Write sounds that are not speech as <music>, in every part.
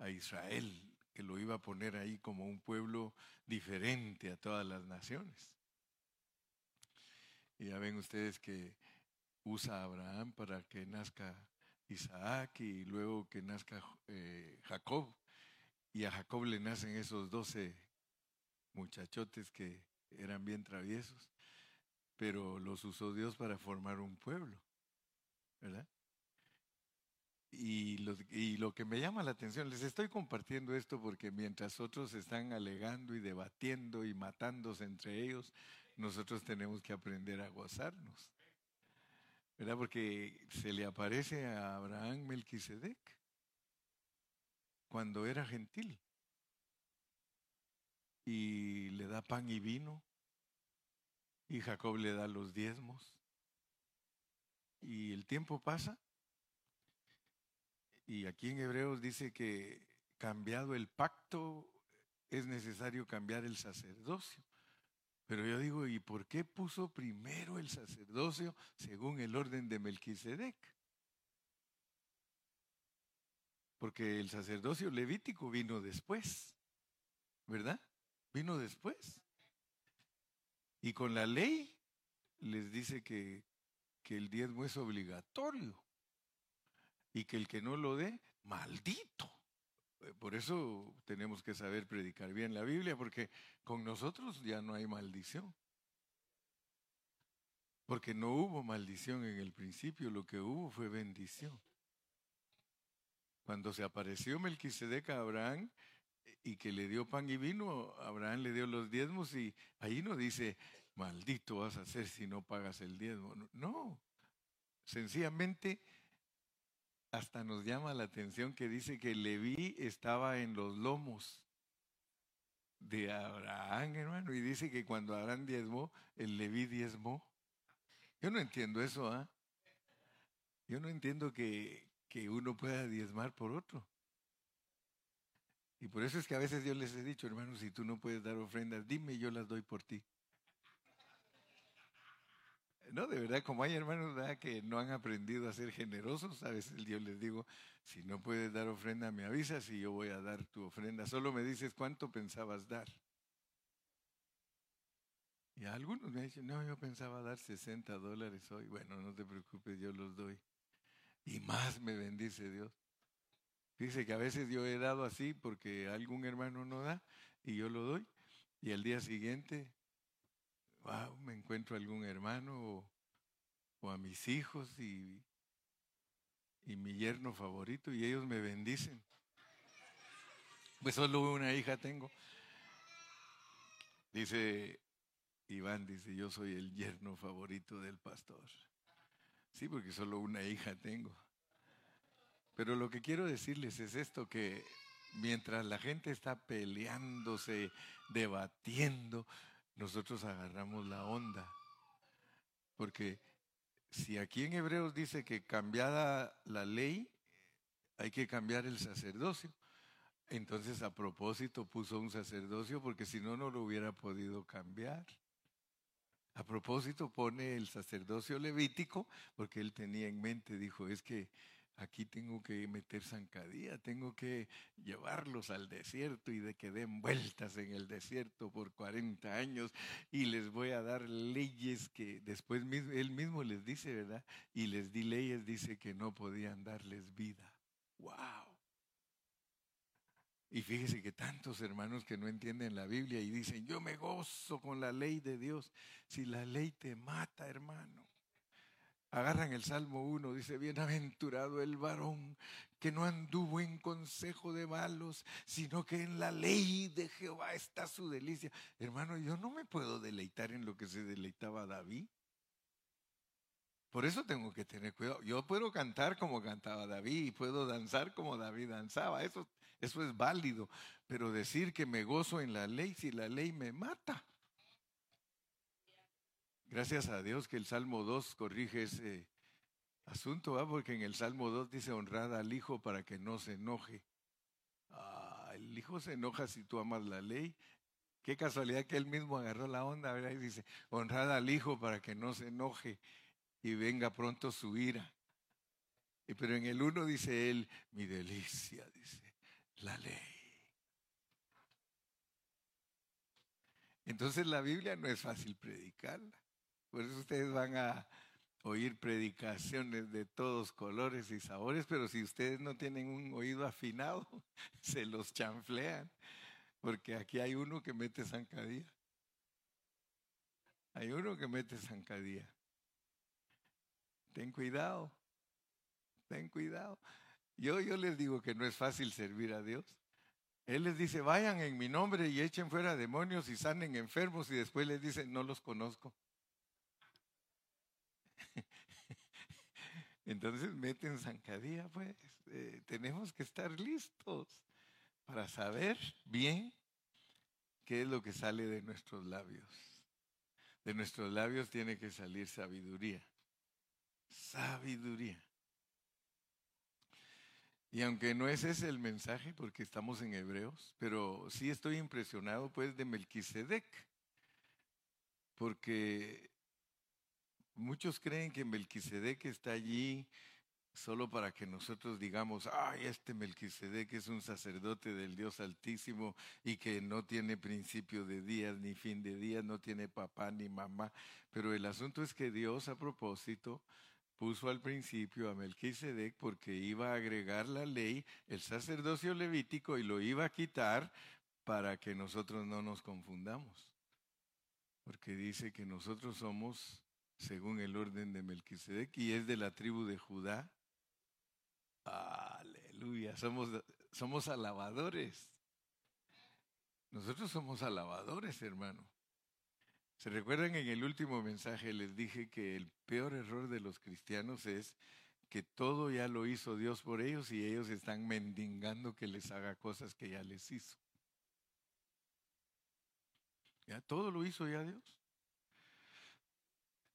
a Israel, que lo iba a poner ahí como un pueblo diferente a todas las naciones. Y ya ven ustedes que usa a Abraham para que nazca Isaac y luego que nazca eh, Jacob. Y a Jacob le nacen esos doce muchachotes que eran bien traviesos, pero los usó Dios para formar un pueblo, ¿verdad? Y lo, y lo, que me llama la atención, les estoy compartiendo esto porque mientras otros están alegando y debatiendo y matándose entre ellos, nosotros tenemos que aprender a gozarnos. ¿Verdad? Porque se le aparece a Abraham Melquisedec cuando era gentil y le da pan y vino y Jacob le da los diezmos y el tiempo pasa y aquí en Hebreos dice que cambiado el pacto es necesario cambiar el sacerdocio. Pero yo digo, ¿y por qué puso primero el sacerdocio según el orden de Melquisedec? Porque el sacerdocio levítico vino después, ¿verdad? Vino después. Y con la ley les dice que, que el diezmo es obligatorio y que el que no lo dé, maldito. Eh, por eso tenemos que saber predicar bien la Biblia, porque con nosotros ya no hay maldición. Porque no hubo maldición en el principio, lo que hubo fue bendición. Cuando se apareció Melquisedec a Abraham eh, y que le dio pan y vino, Abraham le dio los diezmos y ahí no dice, maldito vas a ser si no pagas el diezmo. No, sencillamente hasta nos llama la atención que dice que Leví estaba en los lomos de Abraham, hermano, y dice que cuando Abraham diezmó, el Leví diezmó. Yo no entiendo eso, ¿ah? Yo no entiendo que, que uno pueda diezmar por otro. Y por eso es que a veces yo les he dicho, hermano, si tú no puedes dar ofrendas, dime, yo las doy por ti. No, de verdad, como hay hermanos que no han aprendido a ser generosos, a veces yo les digo, si no puedes dar ofrenda, me avisas y yo voy a dar tu ofrenda. Solo me dices cuánto pensabas dar. Y a algunos me dicen, no, yo pensaba dar 60 dólares hoy. Bueno, no te preocupes, yo los doy. Y más me bendice Dios. Dice que a veces yo he dado así porque algún hermano no da y yo lo doy. Y al día siguiente wow, me encuentro a algún hermano o, a mis hijos y, y mi yerno favorito y ellos me bendicen. Pues solo una hija tengo. Dice Iván, dice, yo soy el yerno favorito del pastor. Sí, porque solo una hija tengo. Pero lo que quiero decirles es esto, que mientras la gente está peleándose, debatiendo, nosotros agarramos la onda. Porque si aquí en Hebreos dice que cambiada la ley, hay que cambiar el sacerdocio. Entonces a propósito puso un sacerdocio porque si no, no lo hubiera podido cambiar. A propósito pone el sacerdocio levítico porque él tenía en mente, dijo, es que aquí tengo que meter zancadilla, tengo que llevarlos al desierto y de que den vueltas en el desierto por 40 años y les voy a dar leyes que después él mismo les dice, ¿verdad? Y les di leyes, dice que no podían darles vida. ¡Wow! Y fíjese que tantos hermanos que no entienden la Biblia y dicen, yo me gozo con la ley de Dios. Si la ley te mata, hermano. Agarran el Salmo 1, dice, bienaventurado el varón que no anduvo en consejo de malos, sino que en la ley de Jehová está su delicia. Hermano, yo no me puedo deleitar en lo que se deleitaba David. Por eso tengo que tener cuidado. Yo puedo cantar como cantaba David y puedo danzar como David danzaba. Eso, eso es válido. Pero decir que me gozo en la ley si la ley me mata. Gracias a Dios que el Salmo 2 corrige ese asunto, ¿va? porque en el Salmo 2 dice honrada al Hijo para que no se enoje. Ah, el Hijo se enoja si tú amas la ley. Qué casualidad que él mismo agarró la onda, ¿verdad? Y dice, honrada al Hijo para que no se enoje y venga pronto su ira. Pero en el 1 dice él, mi delicia, dice, la ley. Entonces la Biblia no es fácil predicarla. Por eso ustedes van a oír predicaciones de todos colores y sabores, pero si ustedes no tienen un oído afinado, <laughs> se los chanflean, porque aquí hay uno que mete zancadilla. Hay uno que mete zancadilla. Ten cuidado, ten cuidado. Yo, yo les digo que no es fácil servir a Dios. Él les dice, vayan en mi nombre y echen fuera demonios y sanen enfermos y después les dice, no los conozco. Entonces meten zancadilla, pues eh, tenemos que estar listos para saber bien qué es lo que sale de nuestros labios. De nuestros labios tiene que salir sabiduría. Sabiduría. Y aunque no es ese el mensaje, porque estamos en Hebreos, pero sí estoy impresionado pues de Melquisedec, porque muchos creen que Melquisedec está allí solo para que nosotros digamos, ay, este Melquisedec es un sacerdote del Dios Altísimo y que no tiene principio de días ni fin de días, no tiene papá ni mamá, pero el asunto es que Dios a propósito puso al principio a Melquisedec porque iba a agregar la ley, el sacerdocio levítico, y lo iba a quitar para que nosotros no nos confundamos. Porque dice que nosotros somos según el orden de Melquisedec y es de la tribu de Judá. Aleluya, somos, somos alabadores. Nosotros somos alabadores, hermano. ¿Se recuerdan en el último mensaje les dije que el peor error de los cristianos es que todo ya lo hizo Dios por ellos y ellos están mendigando que les haga cosas que ya les hizo? Ya todo lo hizo ya Dios.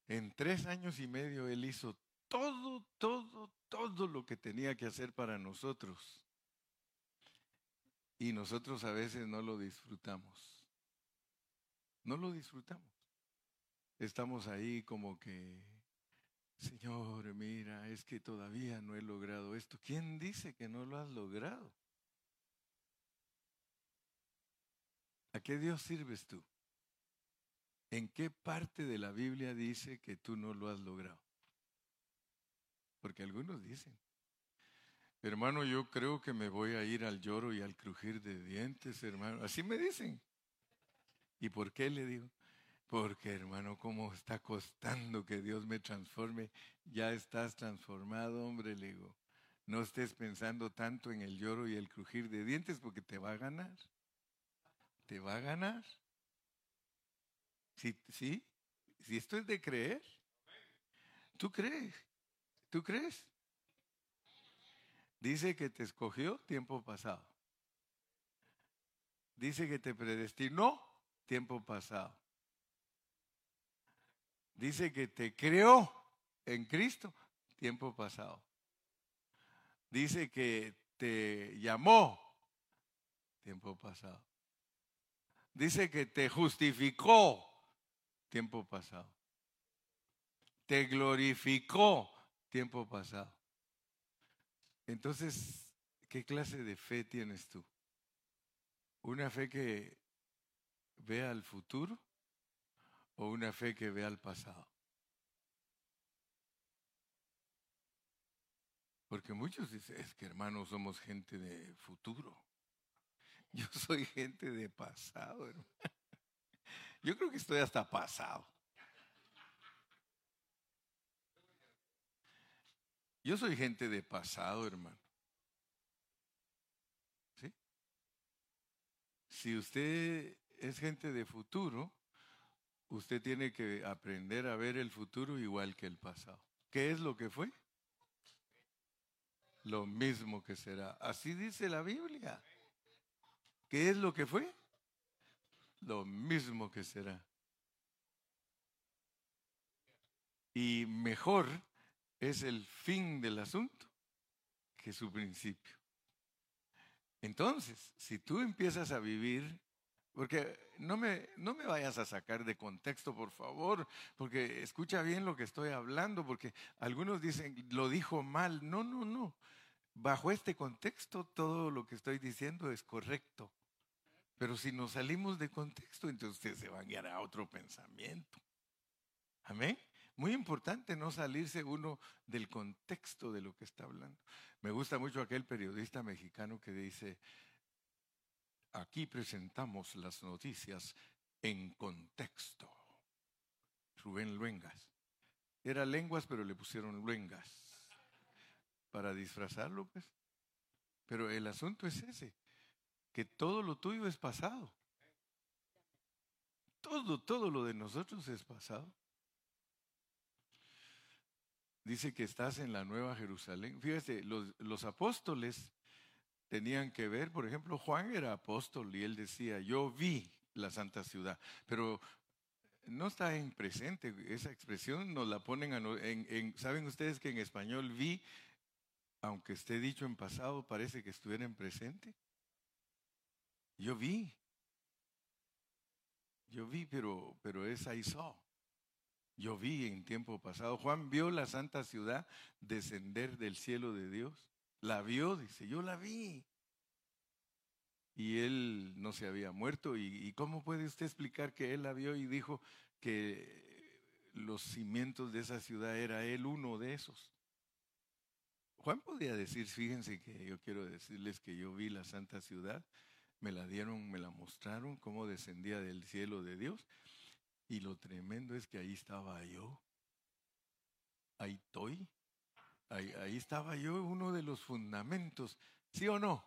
En tres años y medio Él hizo todo, todo, todo lo que tenía que hacer para nosotros. Y nosotros a veces no lo disfrutamos. No lo disfrutamos estamos ahí como que, Señor, mira, es que todavía no he logrado esto. ¿Quién dice que no lo has logrado? ¿A qué Dios sirves tú? ¿En qué parte de la Biblia dice que tú no lo has logrado? Porque algunos dicen, hermano, yo creo que me voy a ir al lloro y al crujir de dientes, hermano. Así me dicen. ¿Y por qué le digo? Porque hermano, ¿cómo está costando que Dios me transforme? Ya estás transformado, hombre, le digo. No estés pensando tanto en el lloro y el crujir de dientes porque te va a ganar. Te va a ganar. ¿Sí? Si esto es de creer. ¿Tú crees? ¿Tú crees? Dice que te escogió tiempo pasado. Dice que te predestinó tiempo pasado. Dice que te creó en Cristo tiempo pasado. Dice que te llamó tiempo pasado. Dice que te justificó tiempo pasado. Te glorificó tiempo pasado. Entonces, ¿qué clase de fe tienes tú? ¿Una fe que vea al futuro? o una fe que ve al pasado. Porque muchos dicen, es que hermanos somos gente de futuro. Yo soy gente de pasado, hermano. Yo creo que estoy hasta pasado. Yo soy gente de pasado, hermano. ¿Sí? Si usted es gente de futuro, usted tiene que aprender a ver el futuro igual que el pasado. ¿Qué es lo que fue? Lo mismo que será. Así dice la Biblia. ¿Qué es lo que fue? Lo mismo que será. Y mejor es el fin del asunto que su principio. Entonces, si tú empiezas a vivir porque no me, no me vayas a sacar de contexto, por favor, porque escucha bien lo que estoy hablando, porque algunos dicen, lo dijo mal. No, no, no. Bajo este contexto, todo lo que estoy diciendo es correcto. Pero si nos salimos de contexto, entonces ustedes se van a guiar a otro pensamiento. Amén. Muy importante no salirse uno del contexto de lo que está hablando. Me gusta mucho aquel periodista mexicano que dice, aquí presentamos las noticias en contexto. Rubén Luengas. Era lenguas, pero le pusieron luengas. Para disfrazarlo, pues. Pero el asunto es ese, que todo lo tuyo es pasado. Todo, todo lo de nosotros es pasado. Dice que estás en la Nueva Jerusalén. Fíjate, los, apóstoles tenían que ver, por ejemplo, Juan era apóstol y él decía, yo vi la santa ciudad, pero no está en presente, esa expresión nos la ponen en, en, ¿saben ustedes que en español vi, aunque esté dicho en pasado, parece que estuviera en presente? Yo vi, yo vi, pero, pero es saw. Yo vi en tiempo pasado. Juan vio la santa ciudad descender del cielo de Dios. La vio, dice, yo la vi y él no se había muerto. ¿Y, cómo puede usted explicar que él la vio y dijo que los cimientos de esa ciudad era él uno de esos? Juan podía decir, fíjense que yo quiero decirles que yo vi la santa ciudad, me la dieron, me la mostraron, cómo descendía del cielo de Dios. Y lo tremendo es que ahí estaba yo. Ahí estoy. Ahí, ahí estaba yo, uno de los fundamentos. ¿Sí o no?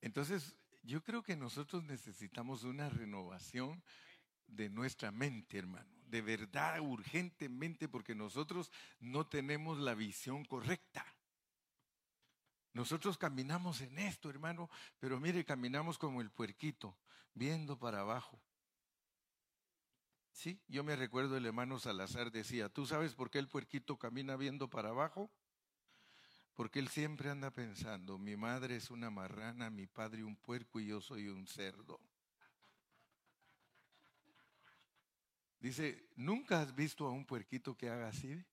Entonces, yo creo que nosotros necesitamos una renovación de nuestra mente, hermano, de verdad, urgentemente, porque nosotros no tenemos la visión correcta. Nosotros caminamos en esto, hermano, pero mire, caminamos como el puerquito, viendo para abajo. Sí, yo me recuerdo el hermano Salazar decía, ¿tú sabes por qué el puerquito camina viendo para abajo? Porque él siempre anda pensando, mi madre es una marrana, mi padre un puerco y yo soy un cerdo. Dice, ¿nunca has visto a un puerquito que haga así?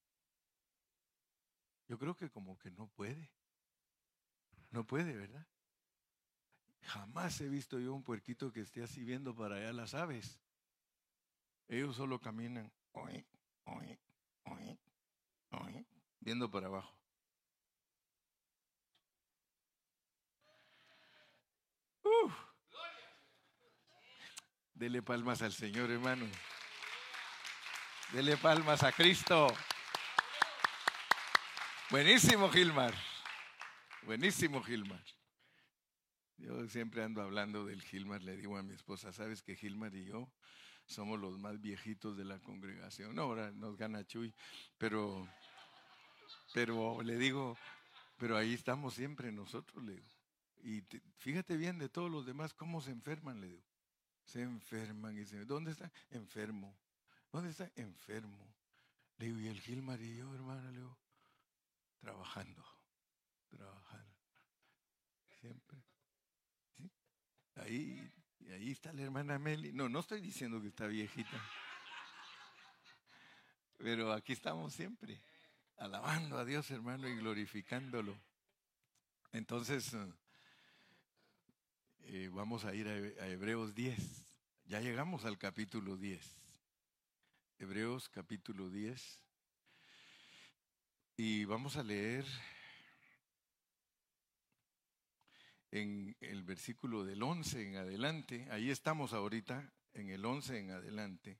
Yo creo que como que no puede. No puede, ¿verdad? Jamás he visto yo un puerquito que esté así viendo para allá las aves. Ellos solo caminan, viendo para abajo. Dele palmas al Señor, hermano. Dele palmas a Cristo. Buenísimo, Gilmar. Buenísimo, Gilmar. Yo siempre ando hablando del Gilmar, le digo a mi esposa, ¿sabes que Gilmar y yo somos los más viejitos de la congregación? No, ahora nos gana Chuy, pero, pero le digo, pero ahí estamos siempre nosotros, le digo. Y fíjate bien de todos los demás cómo se enferman, le digo. Se enferman y se ¿dónde está? Enfermo. ¿Dónde está? Enfermo. Le digo, ¿y el Gilmar y yo, hermana? Le digo, trabajando, trabajando. Siempre. Ahí, ahí está la hermana Meli. No, no estoy diciendo que está viejita. Pero aquí estamos siempre, alabando a Dios, hermano, y glorificándolo. Entonces, eh, vamos a ir a, Hebreos 10. Ya llegamos al capítulo 10. Hebreos capítulo 10. Y vamos a leer en el versículo del 11 en adelante. Ahí estamos ahorita, en el 11 en adelante.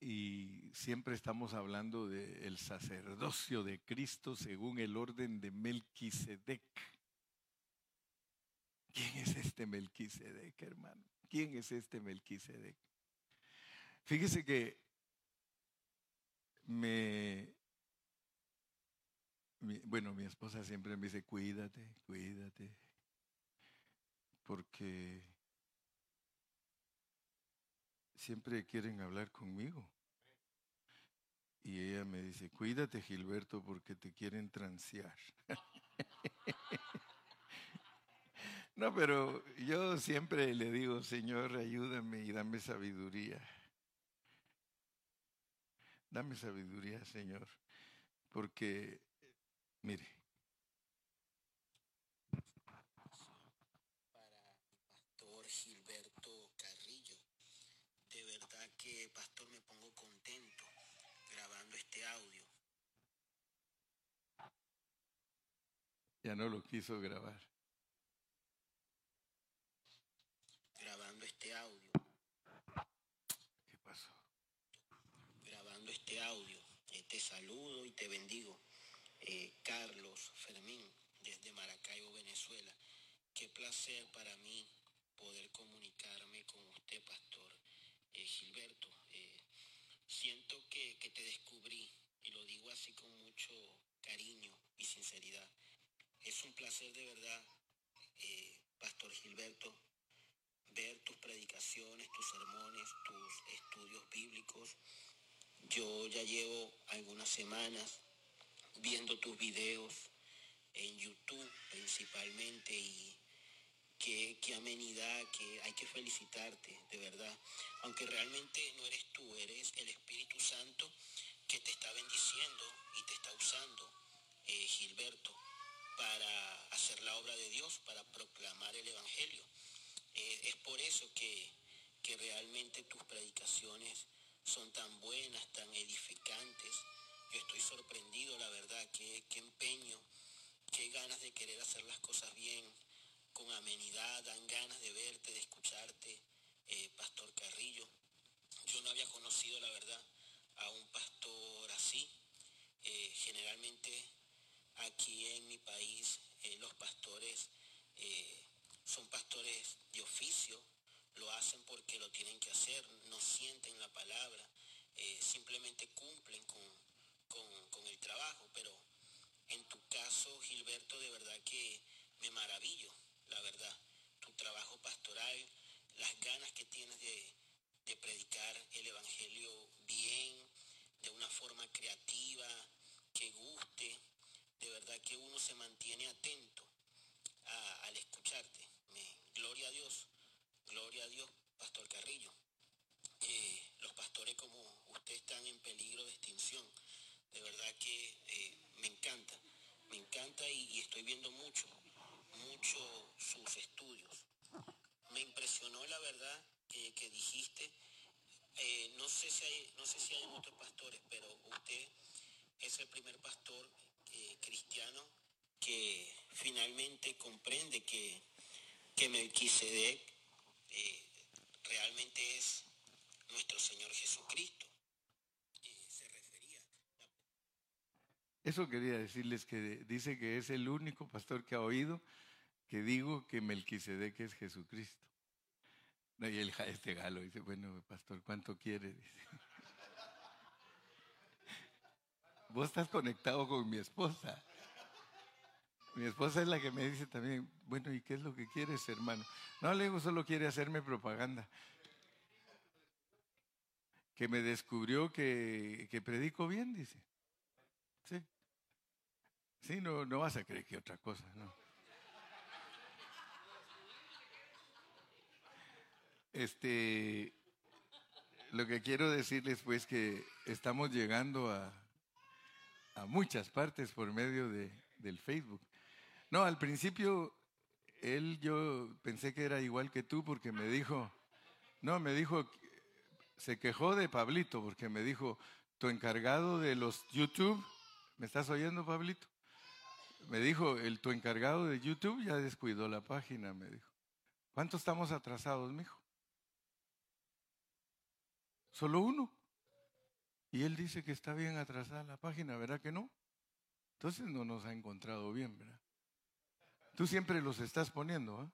Y siempre estamos hablando del sacerdocio de Cristo según el orden de Melquisedec. ¿Quién es este Melquisedec, hermano? ¿Quién es este Melquisedec? Fíjese que me, bueno, mi esposa siempre me dice, cuídate, cuídate, porque siempre quieren hablar conmigo. Y ella me dice, cuídate Gilberto porque te quieren transear. <laughs> No, pero yo siempre le digo, Señor, ayúdame y dame sabiduría. Dame sabiduría, Señor, porque, mire, Gilberto Carrillo. De verdad que, pastor, me pongo contento grabando este audio. Ya no lo quiso grabar. Grabando este audio. ¿Qué pasó? Grabando este audio. Te saludo y te bendigo. Eh, Carlos Fermín, desde Maracaibo, Venezuela. Qué placer para mí poder comunicarme con usted, Pastor eh, Gilberto. Eh, siento que, que te descubrí y lo digo así con mucho cariño y sinceridad. Es un placer de verdad, Pastor Gilberto, ver tus predicaciones, tus sermones, tus estudios bíblicos. Yo ya llevo algunas semanas viendo tus videos en YouTube principalmente y qué, qué amenidad, que hay que felicitarte, de verdad. Aunque realmente no eres tú, eres el Espíritu Santo que te está bendiciendo y te está usando, eh, Gilberto, para hacer la obra de Dios, para proclamar el Evangelio. Eh, es por eso que, que realmente tus predicaciones son tan buenas, tan edificantes. Yo estoy sorprendido, la verdad, qué, qué empeño, qué ganas de querer hacer las cosas bien, con amenidad, dan ganas de verte, de escucharte, eh, Pastor Carrillo. Yo no había conocido, la verdad, a un pastor así. Eh, generalmente aquí en mi país eh, los pastores son pastores de oficio, lo hacen porque lo tienen que hacer, no sienten la palabra, simplemente cumplen con, con, el trabajo, pero en tu caso, Gilberto, de verdad que me maravillo, la verdad. Tu trabajo pastoral, las ganas que tienes de, predicar el Evangelio bien, de una forma creativa, que guste. De verdad que uno se mantiene atento a- al escucharte. Gloria a Dios, gloria a Dios, Pastor Carrillo. Eh, los pastores como usted están en peligro de extinción. De verdad que eh, me encanta, me encanta y, estoy viendo mucho, mucho sus estudios. Me impresionó la verdad que, dijiste. Eh, no sé si hay, no sé si hay otros pastores, pero usted es el primer pastor cristiano que finalmente comprende que, que Melquisedec eh, realmente es nuestro Señor Jesucristo. Eh, se refería Eso quería decirles que dice que es el único pastor que ha oído que digo que Melquisedec es Jesucristo. No, y el, este galo dice, bueno, pastor, ¿cuánto quiere? <laughs> Dice. Vos estás conectado con mi esposa. Mi esposa es la que me dice también, bueno, ¿y qué es lo que quieres, hermano? No, le digo, solo quiere hacerme propaganda. Que me descubrió que, que predico bien, dice. Sí. Sí, no, no vas a creer que otra cosa, no. Este, lo que quiero decirles pues que estamos llegando a, a muchas partes por medio de, del Facebook. No, al principio él yo pensé que era igual que tú porque me dijo, no, me dijo, se quejó de Pablito porque me dijo, tu encargado de los YouTube, ¿me estás oyendo Pablito? Me dijo, el tu encargado de YouTube ya descuidó la página, me dijo. ¿Cuánto estamos atrasados, mijo? Solo uno. Y él dice que está bien atrasada la página, ¿verdad que no? Entonces no nos ha encontrado bien, ¿verdad? Tú siempre los estás poniendo, ¿ah?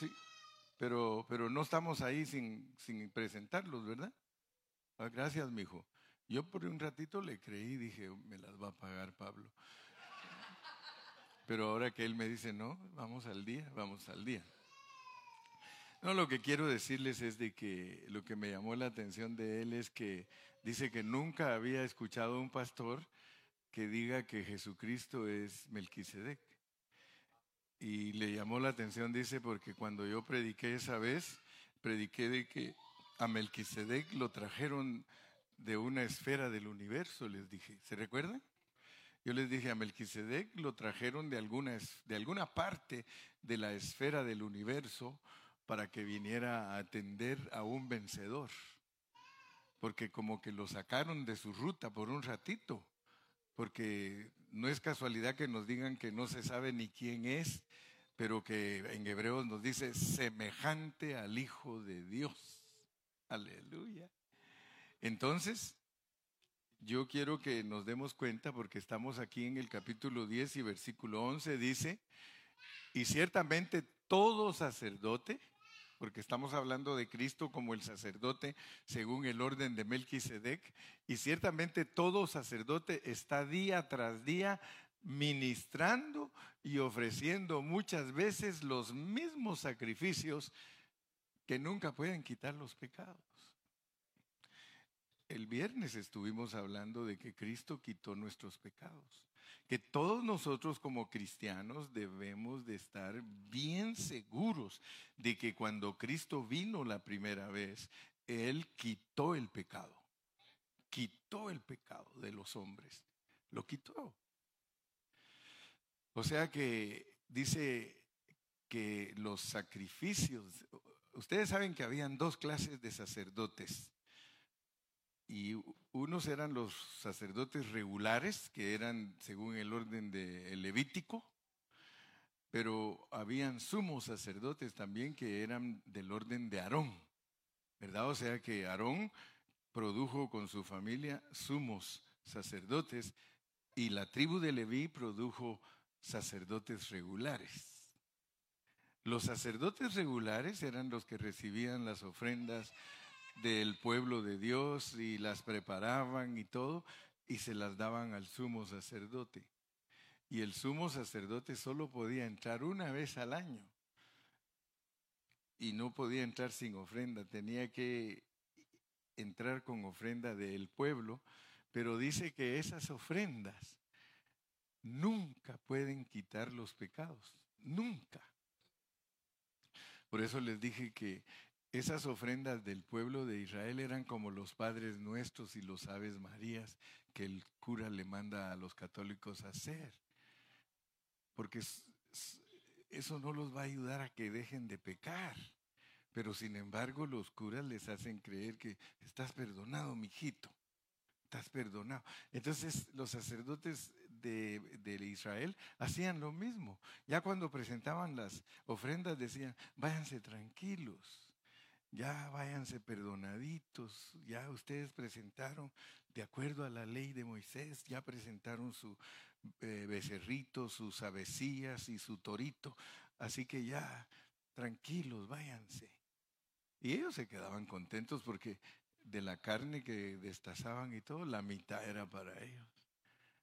Sí, pero, pero no estamos ahí sin, sin presentarlos, ¿verdad? Ah, gracias, mijo. Yo por un ratito le creí, dije, me las va a pagar Pablo. Pero ahora que él me dice, no, vamos al día, vamos al día. No, lo que quiero decirles es de que lo que me llamó la atención de él es que dice que nunca había escuchado un pastor que diga que Jesucristo es Melquisedec. Y le llamó la atención, dice, porque cuando yo prediqué esa vez, prediqué de que a Melquisedec lo trajeron de una esfera del universo, les dije. ¿Se recuerdan? Yo les dije a Melquisedec lo trajeron de alguna, de alguna parte de la esfera del universo para que viniera a atender a un vencedor. Porque como que lo sacaron de su ruta por un ratito. Porque no es casualidad que nos digan que no se sabe ni quién es, pero que en Hebreos nos dice semejante al Hijo de Dios. Aleluya. Entonces, yo quiero que nos demos cuenta, porque estamos aquí en el capítulo 10 y versículo 11, dice, y ciertamente todo sacerdote, porque estamos hablando de Cristo como el sacerdote según el orden de Melquisedec, y ciertamente todo sacerdote está día tras día ministrando y ofreciendo muchas veces los mismos sacrificios que nunca pueden quitar los pecados. El viernes estuvimos hablando de que Cristo quitó nuestros pecados, que todos nosotros como cristianos debemos de estar bien seguros de que cuando Cristo vino la primera vez, Él quitó el pecado, quitó el pecado de los hombres, lo quitó. O sea que dice que los sacrificios, ustedes saben que habían dos clases de sacerdotes y unos eran los sacerdotes regulares, que eran según el orden de Levítico, pero habían sumos sacerdotes también que eran del orden de Aarón, ¿verdad? O sea que Aarón produjo con su familia sumos sacerdotes y la tribu de Leví produjo sacerdotes regulares. Los sacerdotes regulares eran los que recibían las ofrendas del pueblo de Dios y las preparaban y todo, y se las daban al sumo sacerdote. Y el sumo sacerdote solo podía entrar una vez al año. Y no podía entrar sin ofrenda, tenía que entrar con ofrenda del pueblo, pero dice que esas ofrendas nunca pueden quitar los pecados, nunca. Por eso les dije que esas ofrendas del pueblo de Israel eran como los padres nuestros y los aves marías que el cura le manda a los católicos a hacer. Porque eso no los va a ayudar a que dejen de pecar. Pero sin embargo, los curas les hacen creer que estás perdonado, mijito. Estás perdonado. Entonces, los sacerdotes de, de, Israel hacían lo mismo. Ya cuando presentaban las ofrendas decían, váyanse tranquilos ya váyanse perdonaditos, ya ustedes presentaron, de acuerdo a la ley de Moisés, ya presentaron su eh, becerrito, sus avecillas y su torito, así que ya, tranquilos, váyanse. Y ellos se quedaban contentos porque de la carne que destazaban y todo, la mitad era para ellos.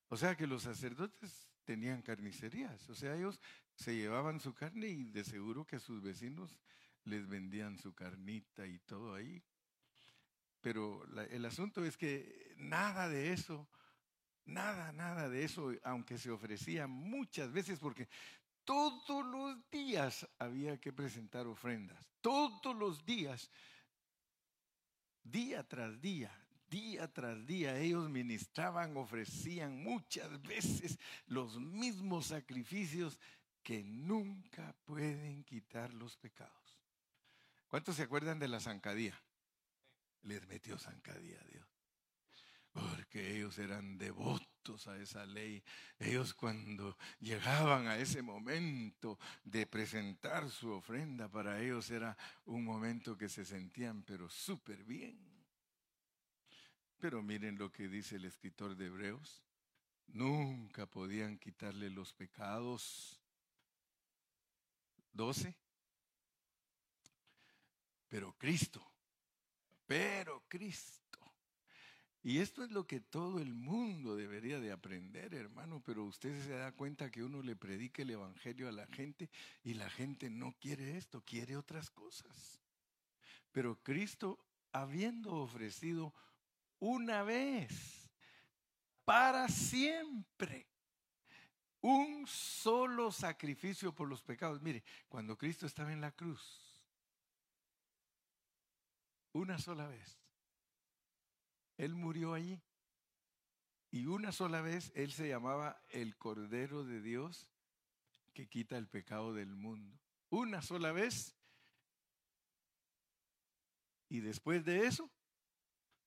O sea que los sacerdotes tenían carnicerías, o sea, ellos se llevaban su carne y de seguro que sus vecinos les vendían su carnita y todo ahí. Pero el asunto es que nada de eso, nada, nada de eso, aunque se ofrecía muchas veces, porque todos los días había que presentar ofrendas, todos los días, día tras día, día tras día ellos ministraban, ofrecían muchas veces los mismos sacrificios que nunca pueden quitar los pecados. ¿Cuántos se acuerdan de la zancadía? Les metió zancadía a Dios. Porque ellos eran devotos a esa ley. Ellos cuando llegaban a ese momento de presentar su ofrenda, para ellos era un momento que se sentían pero súper bien. Pero miren lo que dice el escritor de Hebreos. Nunca podían quitarle los pecados. 12 pero Cristo, pero Cristo. Y esto es lo que todo el mundo debería de aprender, hermano, pero usted se da cuenta que uno le predica el Evangelio a la gente y la gente no quiere esto, quiere otras cosas. Pero Cristo, habiendo ofrecido una vez, para siempre, un solo sacrificio por los pecados. Mire, cuando Cristo estaba en la cruz, una sola vez. Él murió allí. Y una sola vez Él se llamaba el Cordero de Dios que quita el pecado del mundo. Una sola vez. Y después de eso,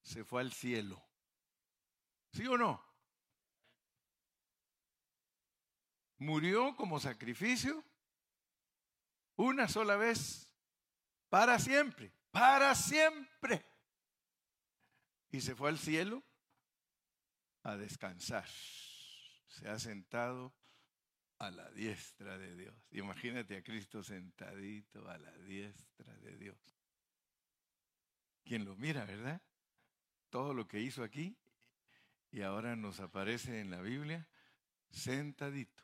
se fue al cielo. ¿Sí o no? Murió como sacrificio una sola vez, para siempre, para siempre. Y se fue al cielo a descansar. Se ha sentado a la diestra de Dios. Imagínate a Cristo sentadito a la diestra de Dios. Quien lo mira, ¿verdad? Todo lo que hizo aquí y ahora nos aparece en la Biblia sentadito.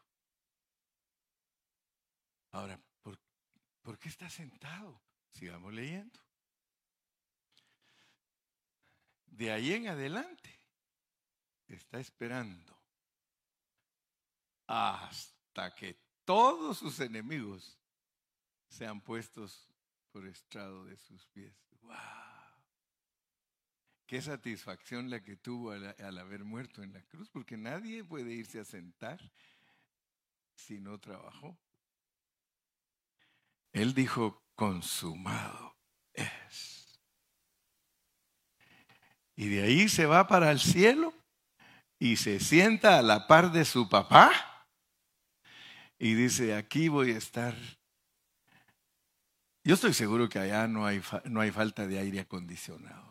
Ahora, ¿por, ¿por qué está sentado? Sigamos leyendo. De ahí en adelante está esperando hasta que todos sus enemigos sean puestos por estrado de sus pies. ¡Wow! Qué satisfacción la que tuvo al, al, haber muerto en la cruz, porque nadie puede irse a sentar si no trabajó. Él dijo, consumado es. Y de ahí se va para el cielo y se sienta a la par de su papá y dice, aquí voy a estar. Yo estoy seguro que allá no hay, no hay falta de aire acondicionado.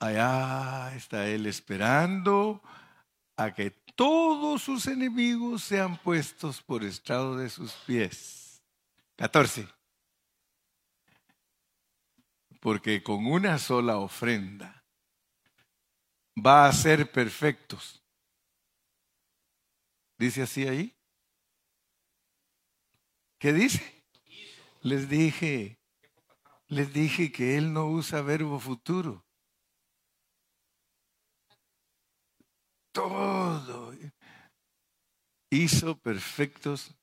Allá está él esperando a que todos sus enemigos sean puestos por estrado de sus pies. 14. Porque con una sola ofrenda va a ser perfectos. ¿Dice así ahí? ¿Qué dice? Les dije, les dije que él no usa verbo futuro. Todo. Hizo perfectos.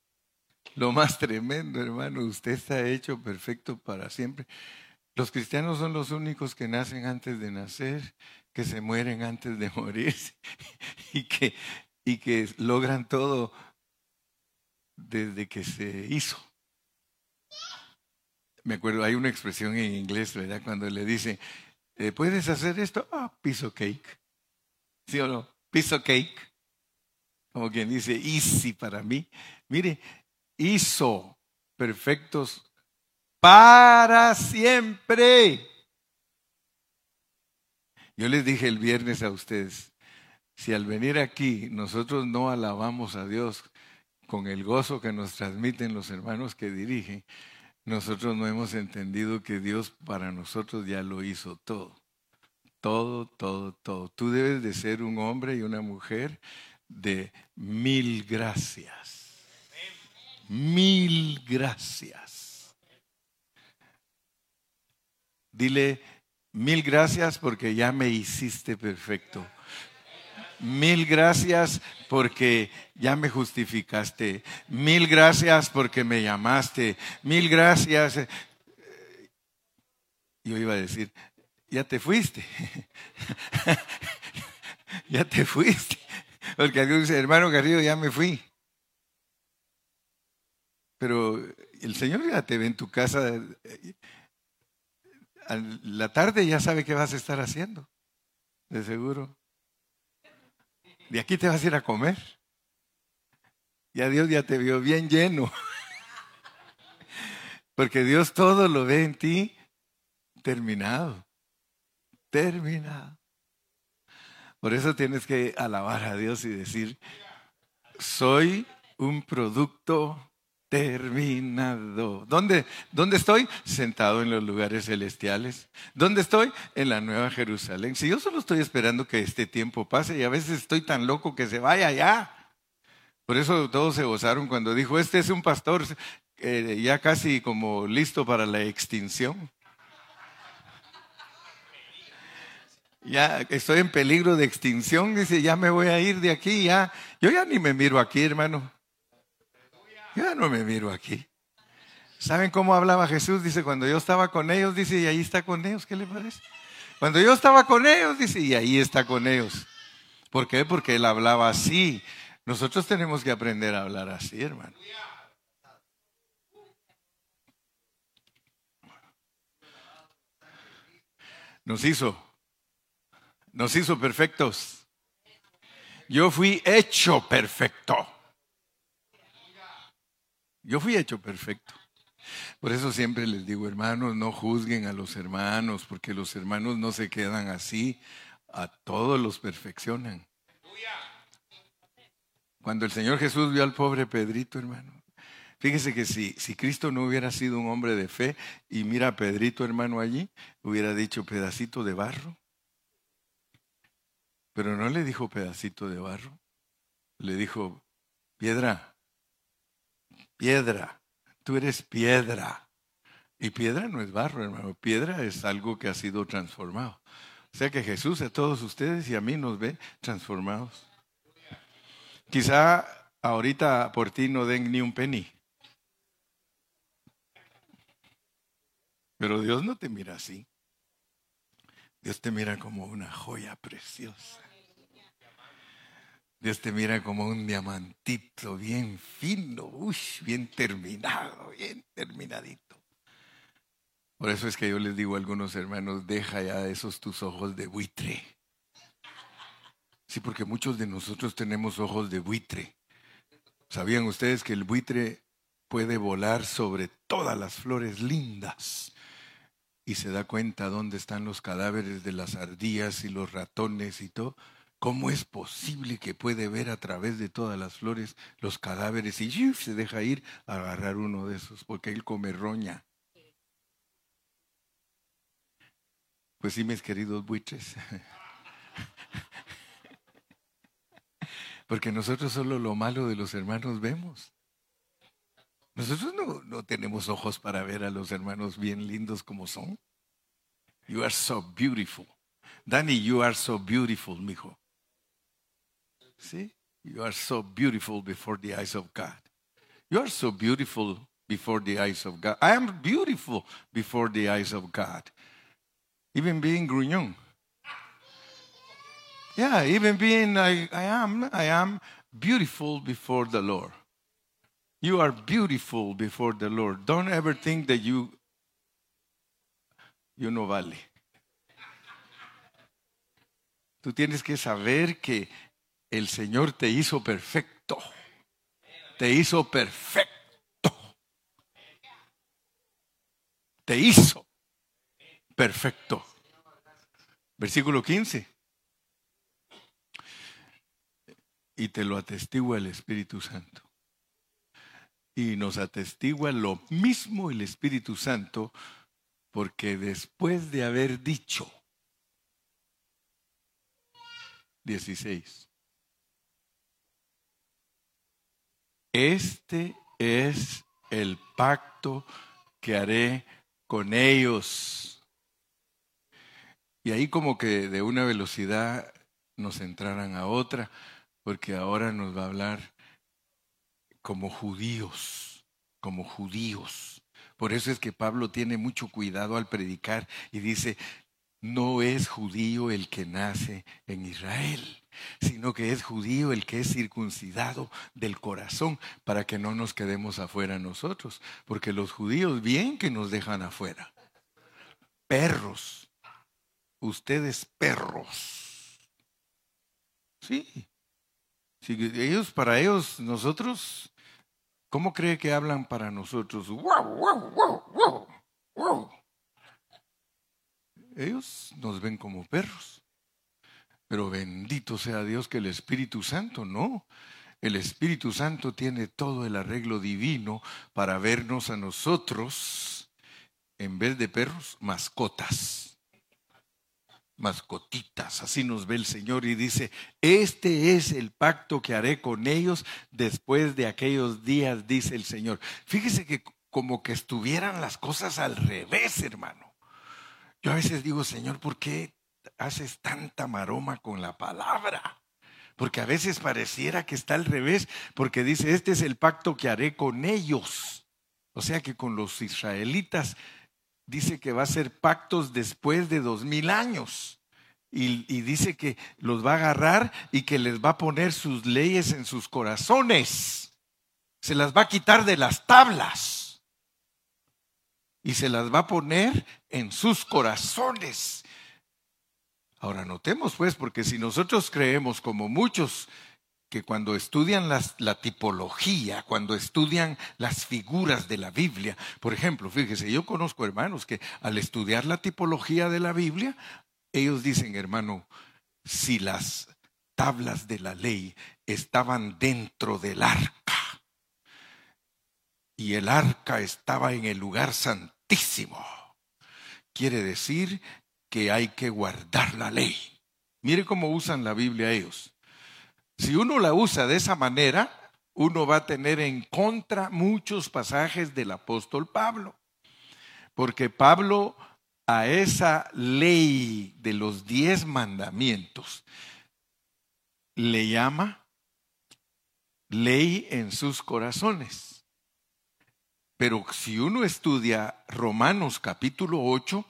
Lo más tremendo, hermano, usted está hecho perfecto para siempre. Los cristianos son los únicos que nacen antes de nacer, que se mueren antes de <laughs> morir y que y que logran todo desde que se hizo. Me acuerdo, hay una expresión en inglés, ¿verdad? Cuando le dicen, eh, ¿puedes hacer esto? Ah, piece of cake. ¿Sí o no? Piece of cake. Como quien dice, easy para mí. Mire, hizo perfectos para siempre. Yo les dije el viernes a ustedes, si al venir aquí nosotros no alabamos a Dios con el gozo que nos transmiten los hermanos que dirigen, nosotros no hemos entendido que Dios para nosotros ya lo hizo todo. Todo, todo, todo. Tú debes de ser un hombre y una mujer de mil gracias. Mil gracias. Dile mil gracias porque ya me hiciste perfecto. Mil gracias porque ya me justificaste. Mil gracias porque me llamaste. Mil gracias. Yo iba a decir, ya te fuiste. <laughs> ya te fuiste. Porque alguien dice, hermano Garrido, ya me fui. Pero el Señor ya te ve en tu casa. La tarde ya sabe qué vas a estar haciendo. De seguro. De aquí te vas a ir a comer. Ya Dios ya te vio bien lleno. Porque Dios todo lo ve en ti terminado. Terminado. Por eso tienes que alabar a Dios y decir, soy un producto terminado. ¿Dónde, ¿Dónde estoy? Sentado en los lugares celestiales. ¿Dónde estoy? En la Nueva Jerusalén. Si yo solo estoy esperando que este tiempo pase y a veces estoy tan loco que se vaya ya. Por eso todos se gozaron cuando dijo, este es un pastor eh, ya casi como listo para la extinción. Ya estoy en peligro de extinción, dice, ya me voy a ir de aquí, ya. Yo ya ni me miro aquí, hermano. Ya no me miro aquí. ¿Saben cómo hablaba Jesús? Dice, cuando yo estaba con ellos, dice, y ahí está con ellos, ¿qué le parece? Cuando yo estaba con ellos, dice, y ahí está con ellos. ¿Por qué? Porque él hablaba así. Nosotros tenemos que aprender a hablar así, hermano. Nos hizo, nos hizo perfectos. Yo fui hecho perfecto. Yo fui hecho perfecto. Por eso siempre les digo, hermanos, no juzguen a los hermanos, porque los hermanos no se quedan así, a todos los perfeccionan. Cuando el Señor Jesús vio al pobre Pedrito, hermano, fíjese que si, si Cristo no hubiera sido un hombre de fe y mira a Pedrito, hermano, allí, hubiera dicho pedacito de barro. Pero no le dijo pedacito de barro, le dijo piedra, piedra tú eres piedra. Y piedra no es barro, hermano. Piedra es algo que ha sido transformado. O sea que Jesús a todos ustedes y a mí nos ve transformados. Quizá ahorita por ti no den ni un penny. Pero Dios no te mira así. Dios te mira como una joya preciosa. Dios te mira como un diamantito bien fino, bien terminado, bien terminadito. Por eso es que yo les digo a algunos hermanos, deja ya esos tus ojos de buitre. Sí, porque muchos de nosotros tenemos ojos de buitre. ¿Sabían ustedes que el buitre puede volar sobre todas las flores lindas? Y se da cuenta dónde están los cadáveres de las ardillas y los ratones y todo ¿Cómo es posible que puede ver a través de todas las flores los cadáveres y se deja ir a agarrar uno de esos porque él come roña? Pues sí, mis queridos buitres. <laughs> Porque nosotros solo lo malo de los hermanos vemos. Nosotros no, no, tenemos ojos para ver a los hermanos bien lindos como son. You are so beautiful. Danny, you are so beautiful, mijo. See? You are so beautiful before the eyes of God. You are so beautiful before the eyes of God. I am beautiful before the eyes of God. Even being grugnon. Yeah, even being I, I am, I am beautiful before the Lord. You are beautiful before the Lord. Don't ever think that you you no vale. Tú tienes que saber que el Señor te hizo perfecto. Te hizo perfecto. Te hizo perfecto. Versículo 15. Y te lo atestigua el Espíritu Santo. Y nos atestigua lo mismo el Espíritu Santo porque después de haber dicho 16 Este es el pacto que haré con ellos. Y ahí como que de una velocidad nos entraran a otra, porque ahora nos va a hablar como judíos, como judíos. Por eso es que Pablo tiene mucho cuidado al predicar y dice, no es judío el que nace en Israel sino que es judío el que es circuncidado del corazón para que no nos quedemos afuera nosotros, porque los judíos bien que nos dejan afuera. Perros, ustedes perros. Sí. ellos, para ellos, nosotros, ¿cómo cree que hablan para nosotros? Ellos nos ven como perros. Pero bendito sea Dios que el Espíritu Santo no. El Espíritu Santo tiene todo el arreglo divino para vernos a nosotros, en vez de perros, mascotas. Mascotitas, así nos ve el Señor y dice, este es el pacto que haré con ellos después de aquellos días, dice el Señor. Fíjese que como que estuvieran las cosas al revés, hermano. Yo a veces digo, Señor, ¿por qué haces tanta maroma con la palabra? Porque a veces pareciera que está al revés, porque dice, este es el pacto que haré con ellos. O sea que con los israelitas dice que va a ser pactos después de dos mil años. Y, y, dice que los va a agarrar y que les va a poner sus leyes en sus corazones. Se las va a quitar de las tablas. Y se las va a poner en sus corazones. Ahora notemos pues, porque si nosotros creemos como muchos que cuando estudian la tipología, cuando estudian las figuras de la Biblia, por ejemplo, fíjese, yo conozco hermanos que al estudiar la tipología de la Biblia, ellos dicen, hermano, si las tablas de la ley estaban dentro del arca y el arca estaba en el lugar santísimo, quiere decir que hay que guardar la ley. Mire cómo usan la Biblia ellos. Si uno la usa de esa manera, uno va a tener en contra muchos pasajes del apóstol Pablo. Porque Pablo a esa ley de los diez mandamientos le llama ley en sus corazones. Pero si uno estudia Romanos capítulo 8,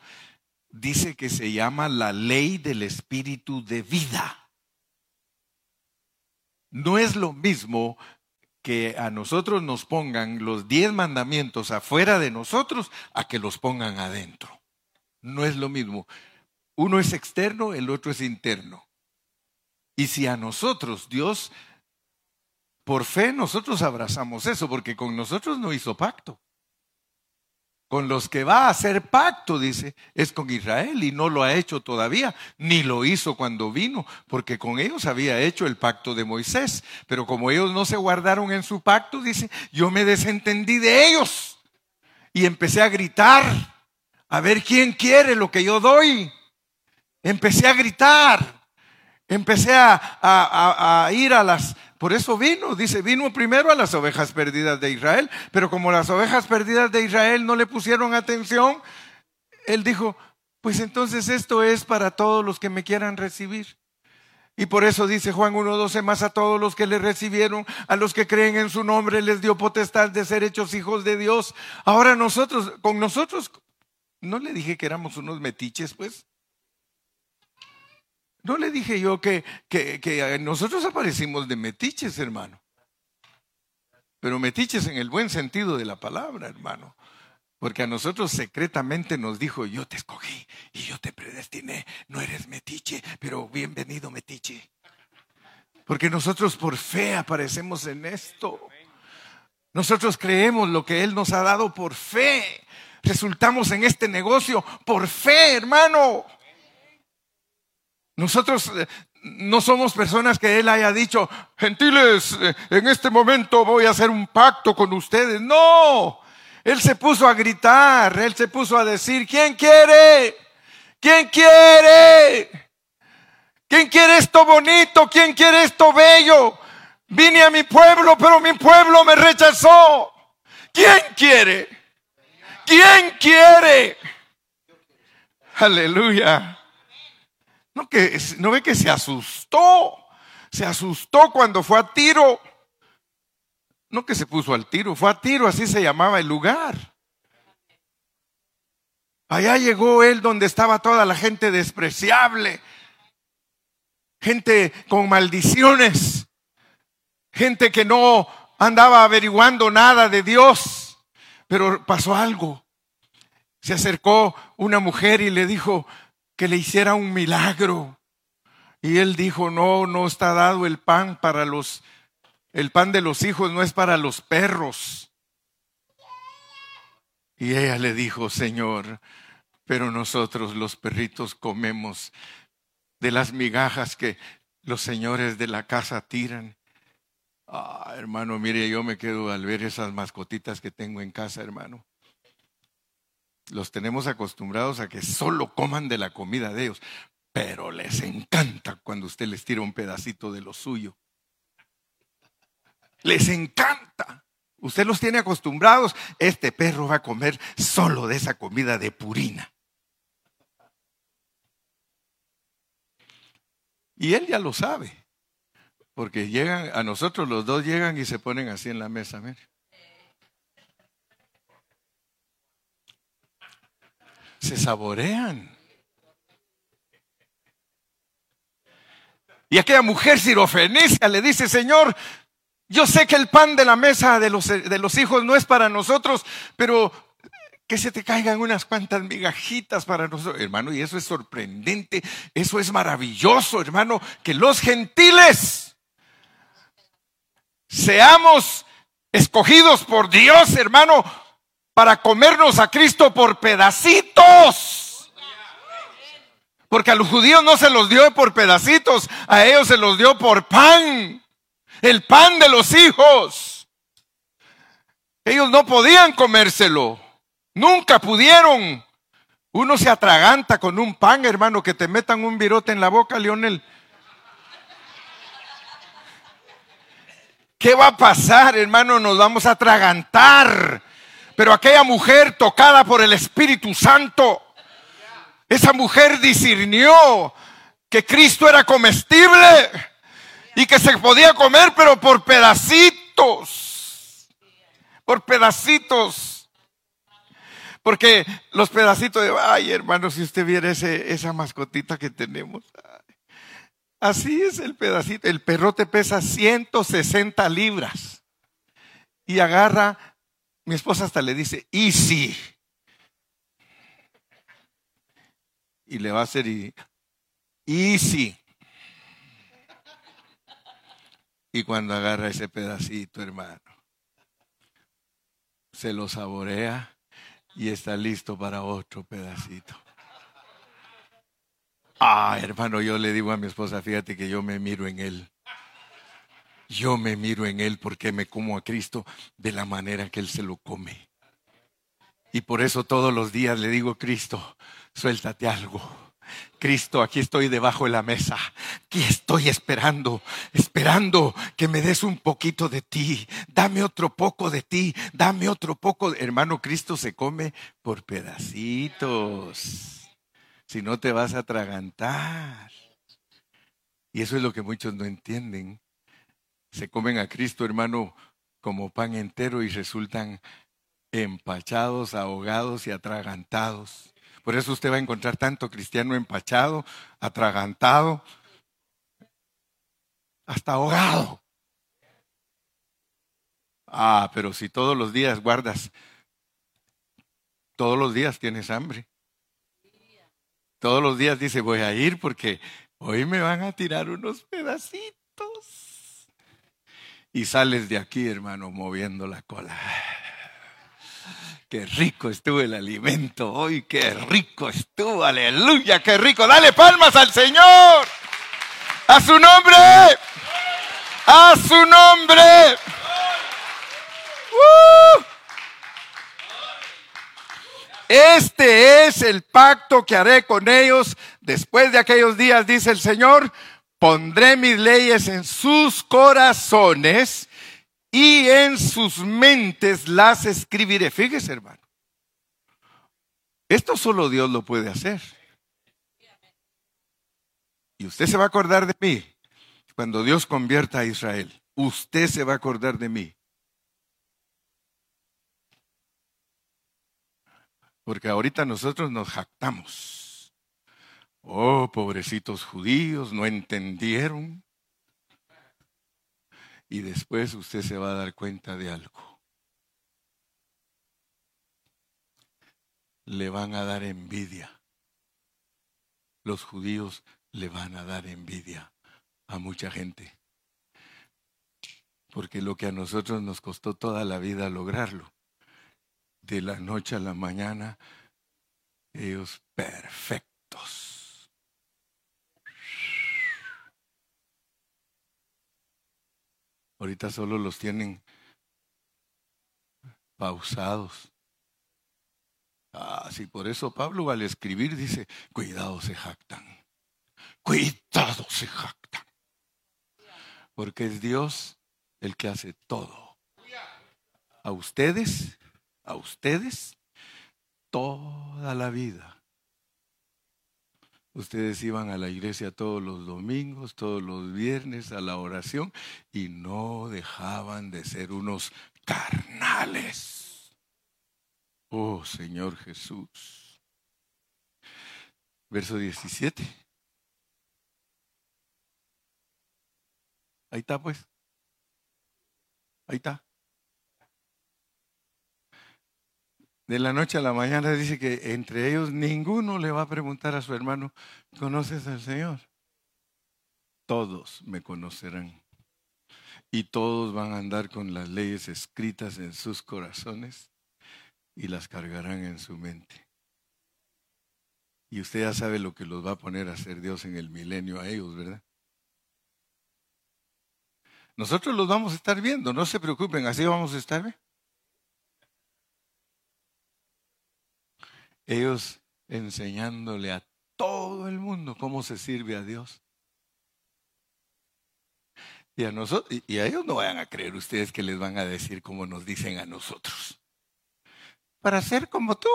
dice que se llama la ley del espíritu de vida no es lo mismo que a nosotros nos pongan los diez mandamientos afuera de nosotros a que los pongan adentro. No es lo mismo. Uno es externo, el otro es interno. Y si a nosotros Dios, por fe, nosotros abrazamos eso, porque con nosotros no hizo pacto. Con los que va a hacer pacto, dice, es con Israel y no lo ha hecho todavía, ni lo hizo cuando vino, porque con ellos había hecho el pacto de Moisés. Pero como ellos no se guardaron en su pacto, dice, yo me desentendí de ellos y empecé a gritar, a ver quién quiere lo que yo doy. Empecé a gritar, empecé a, a ir a las por eso vino, dice, vino primero a las ovejas perdidas de Israel, pero como las ovejas perdidas de Israel no le pusieron atención, él dijo, pues entonces esto es para todos los que me quieran recibir. Y por eso dice Juan 1.12, más a todos los que le recibieron, a los que creen en su nombre, les dio potestad de ser hechos hijos de Dios. Ahora nosotros, con nosotros, no le dije que éramos unos metiches, pues. No le dije yo que, que, nosotros aparecimos de metiches, hermano. Pero metiches en el buen sentido de la palabra, hermano. Porque a nosotros secretamente nos dijo, yo te escogí y yo te predestiné. No eres metiche, pero bienvenido metiche. Porque nosotros por fe aparecemos en esto. Nosotros creemos lo que Él nos ha dado por fe. Resultamos en este negocio por fe, hermano. Nosotros eh, no somos personas que Él haya dicho, gentiles, eh, en este momento voy a hacer un pacto con ustedes. No, Él se puso a gritar, Él se puso a decir, ¿quién quiere? ¿Quién quiere? ¿Quién quiere esto bonito? ¿Quién quiere esto bello? Vine a mi pueblo, pero mi pueblo me rechazó. ¿Quién quiere? ¿Quién quiere? Aleluya. No, que, no ve que se asustó. Se asustó cuando fue a tiro. No que se puso al tiro, fue a tiro, así se llamaba el lugar. Allá llegó él donde estaba toda la gente despreciable, gente con maldiciones, gente que no andaba averiguando nada de Dios, pero pasó algo. Se acercó una mujer y le dijo, que le hiciera un milagro. Y él dijo, no, no está dado el pan para los, el pan de los hijos no es para los perros. Y ella le dijo, Señor, pero nosotros los perritos comemos de las migajas que los señores de la casa tiran. Ah, hermano, mire, yo me quedo al ver esas mascotitas que tengo en casa, hermano los tenemos acostumbrados a que solo coman de la comida de ellos, pero les encanta cuando usted les tira un pedacito de lo suyo. Les encanta. Usted los tiene acostumbrados. Este perro va a comer solo de esa comida de purina. Y él ya lo sabe. Porque llegan, a nosotros los dos llegan y se ponen así en la mesa. Mire. Se saborean. Y aquella mujer sirofenicia le dice, Señor, yo sé que el pan de la mesa de los, de los hijos no es para nosotros, pero que se te caigan unas cuantas migajitas para nosotros. Hermano, y eso es sorprendente, eso es maravilloso, hermano, que los gentiles seamos escogidos por Dios, hermano, para comernos a Cristo por pedacitos. Porque a los judíos no se los dio por pedacitos, a ellos se los dio por pan el pan de los hijos. Ellos no podían comérselo, nunca pudieron. Uno se atraganta con un pan, hermano, que te metan un virote en la boca, Leonel. ¿Qué va a pasar, hermano? Nos vamos a atragantar. Pero aquella mujer tocada por el Espíritu Santo, esa mujer discernió que Cristo era comestible y que se podía comer, pero por pedacitos, por pedacitos. Porque los pedacitos de, ay hermano, si usted viera ese, esa mascotita que tenemos. Así es el pedacito. El perrote pesa 160 libras. Y agarra, mi esposa hasta le dice, easy. Y le va a hacer, easy. Y cuando agarra ese pedacito, hermano, se lo saborea y está listo para otro pedacito. Ah, hermano, yo le digo a mi esposa, fíjate que yo me miro en él. Yo me miro en él porque me como a Cristo de la manera que él se lo come. Y por eso todos los días le digo, Cristo, suéltate algo. Cristo, aquí estoy debajo de la mesa. Aquí estoy esperando, esperando que me des un poquito de ti. Dame otro poco de ti. Dame otro poco. Hermano, Cristo se come por pedacitos. Si no te vas a atragantar. Y eso es lo que muchos no entienden. Se comen a Cristo, hermano, como pan entero y resultan empachados, ahogados y atragantados. Por eso usted va a encontrar tanto cristiano empachado, atragantado, hasta ahogado. Ah, pero si todos los días guardas, todos los días tienes hambre. Todos los días dice, voy a ir porque hoy me van a tirar unos pedacitos. Y sales de aquí, hermano, moviendo la cola. Qué rico estuvo el alimento hoy, qué rico estuvo, aleluya, qué rico. Dale palmas al Señor. A su nombre. A su nombre. Uh. Este es el pacto que haré con ellos después de aquellos días, dice el Señor. Pondré mis leyes en sus corazones y en sus mentes las escribiré. Fíjese, hermano. Esto solo Dios lo puede hacer. Y usted se va a acordar de mí cuando Dios convierta a Israel. Usted se va a acordar de mí. Porque ahorita nosotros nos jactamos. Oh, pobrecitos judíos, no entendieron. Y después usted se va a dar cuenta de algo. Le van a dar envidia. Los judíos le van a dar envidia a mucha gente. Porque lo que a nosotros nos costó toda la vida lograrlo, de la noche a la mañana, ellos perfectos. Ahorita solo los tienen pausados. Ah, sí, por eso Pablo al escribir dice, cuidado se jactan. Cuidado se jactan. Porque es Dios el que hace todo. A ustedes, a ustedes, toda la vida Ustedes iban a la iglesia todos los domingos, todos los viernes a la oración y no dejaban de ser unos carnales. Oh Señor Jesús. verso 17. Ahí está pues. Ahí está. De la noche a la mañana dice que entre ellos ninguno le va a preguntar a su hermano, ¿conoces al Señor? Todos me conocerán y todos van a andar con las leyes escritas en sus corazones y las cargarán en su mente. Y usted ya sabe lo que los va a poner a hacer Dios en el milenio a ellos, ¿verdad? Nosotros los vamos a estar viendo, no se preocupen, así vamos a estar. Ellos enseñándole a todo el mundo cómo se sirve a Dios. Y a, nosotros, y a ellos no vayan a creer ustedes que les van a decir como nos dicen a nosotros. Para ser como tú,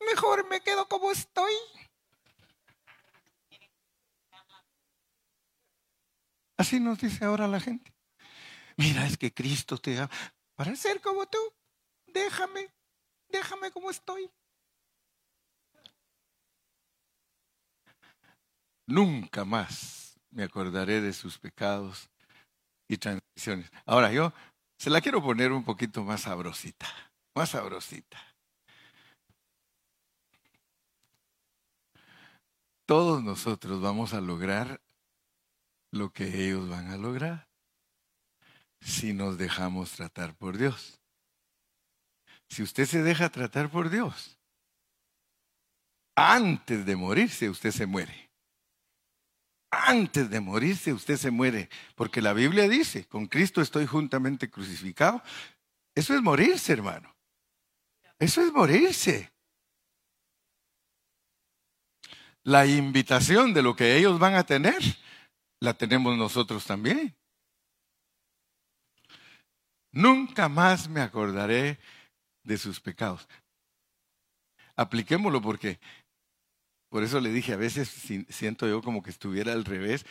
mejor me quedo como estoy. Así nos dice ahora la gente. Mira, es que Cristo te ama. Para ser como tú, déjame, déjame como estoy. Nunca más me acordaré de sus pecados y transiciones. Ahora yo se la quiero poner un poquito más sabrosita, más sabrosita. Todos nosotros vamos a lograr lo que ellos van a lograr si nos dejamos tratar por Dios. Si usted se deja tratar por Dios, antes de morirse usted se muere antes de morirse usted se muere, porque la Biblia dice, con Cristo estoy juntamente crucificado. Eso es morirse, hermano. Eso es morirse. La invitación de lo que ellos van a tener, la tenemos nosotros también. Nunca más me acordaré de sus pecados. Apliquémoslo porque por eso le dije, a veces siento yo como que estuviera al revés,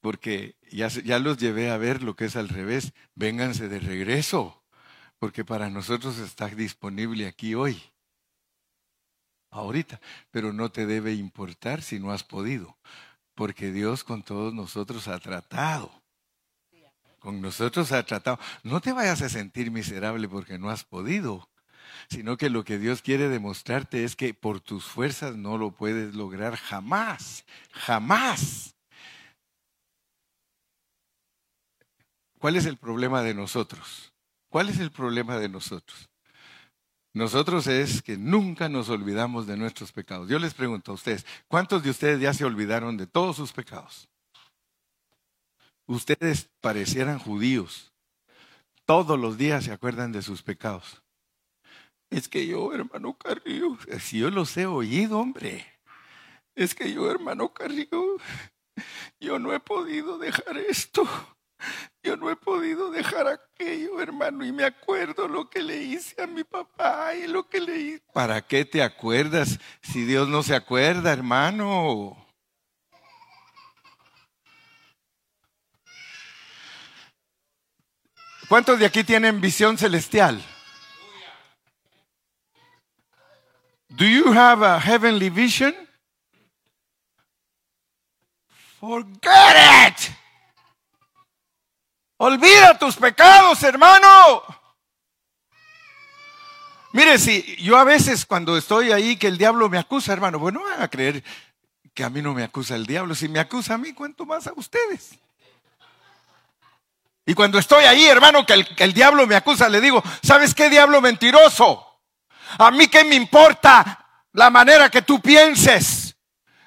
porque ya, ya los llevé a ver lo que es al revés. Vénganse de regreso, porque para nosotros está disponible aquí hoy, ahorita, pero no te debe importar si no has podido, porque Dios con todos nosotros ha tratado. Con nosotros ha tratado. No te vayas a sentir miserable porque no has podido sino que lo que Dios quiere demostrarte es que por tus fuerzas no lo puedes lograr jamás, jamás. ¿Cuál es el problema de nosotros? ¿Cuál es el problema de nosotros? Nosotros es que nunca nos olvidamos de nuestros pecados. Yo les pregunto a ustedes, ¿cuántos de ustedes ya se olvidaron de todos sus pecados? Ustedes parecieran judíos. Todos los días se acuerdan de sus pecados. Es que yo, hermano Carrillo, si yo los he oído, hombre. Es que yo, hermano Carrillo, yo no he podido dejar esto. Yo no he podido dejar aquello, hermano, y me acuerdo lo que le hice a mi papá y lo que le hice. ¿Para qué te acuerdas si Dios no se acuerda, hermano? ¿Cuántos de aquí tienen visión celestial? Do you have a heavenly vision? Forget it. Olvida tus pecados, hermano. Mire, si yo a veces cuando estoy ahí que el diablo me acusa, hermano, bueno, van a creer que a mí no me acusa el diablo. Si me acusa a mí, cuento más a ustedes. Y cuando estoy ahí, hermano, que el, que el diablo me acusa, le digo, ¿sabes qué diablo mentiroso? A mí qué me importa la manera que tú pienses.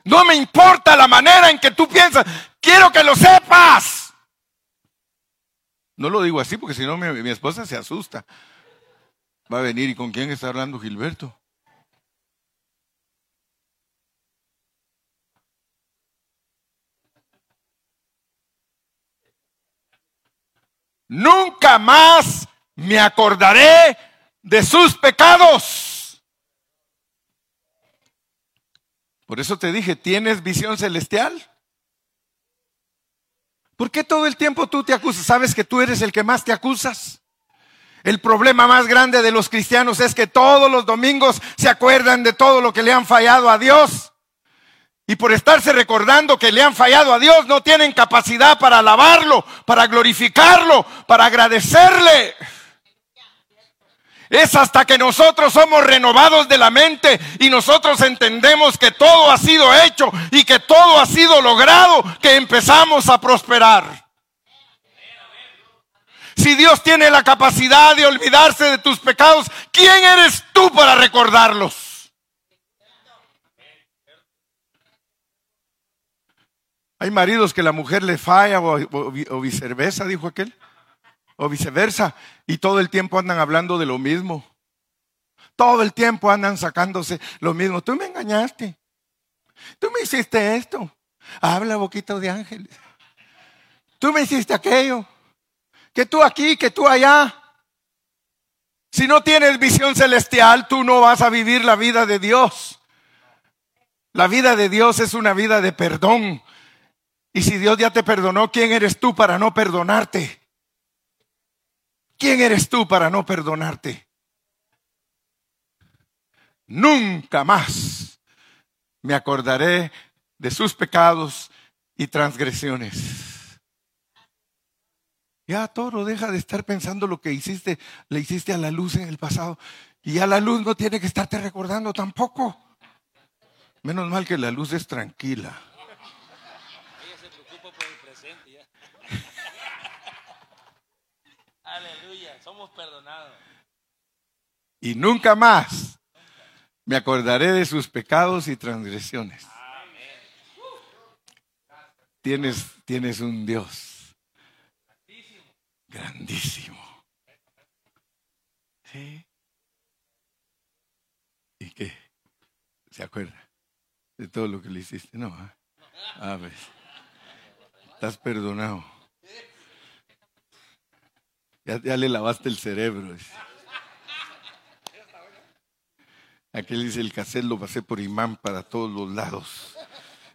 No me importa la manera en que tú piensas. Quiero que lo sepas. No lo digo así porque si no mi, esposa se asusta. Va a venir y con quién está hablando Gilberto. Nunca más me acordaré de sus pecados. Por eso te dije, ¿tienes visión celestial? ¿Por qué todo el tiempo tú te acusas? ¿Sabes que tú eres el que más te acusas? El problema más grande de los cristianos es que todos los domingos se acuerdan de todo lo que le han fallado a Dios. Y por estarse recordando que le han fallado a Dios, no tienen capacidad para alabarlo, para glorificarlo, para agradecerle. Es hasta que nosotros somos renovados de la mente y nosotros entendemos que todo ha sido hecho y que todo ha sido logrado que empezamos a prosperar. Si Dios tiene la capacidad de olvidarse de tus pecados, ¿quién eres tú para recordarlos? Hay maridos que la mujer le falla o, viceversa, dijo aquel. O viceversa. Y todo el tiempo andan hablando de lo mismo. Todo el tiempo andan sacándose lo mismo. Tú me engañaste. Tú me hiciste esto. Habla boquita de ángeles. Tú me hiciste aquello que tú aquí, que tú allá. Si no tienes visión celestial, tú no vas a vivir la vida de Dios. La vida de Dios es una vida de perdón. Y si Dios ya te perdonó, ¿quién eres tú para no perdonarte? ¿Quién eres tú para no perdonarte? Nunca más me acordaré de sus pecados y transgresiones. Ya, toro, deja de estar pensando lo que hiciste, le hiciste a la luz en el pasado. Y a la luz no tiene que estarte recordando tampoco. Menos mal que la luz es tranquila. Ella se preocupa por el presente ya. Aleluya, somos perdonados. Y nunca más me acordaré de sus pecados y transgresiones. Tienes, tienes un Dios grandísimo. ¿Sí? ¿Y qué? ¿Se acuerda de todo lo que le hiciste? No. ¿eh? A ver. Estás perdonado. Ya, ya, le lavaste el cerebro. Aquel dice el cassette lo pasé por imán para todos los lados.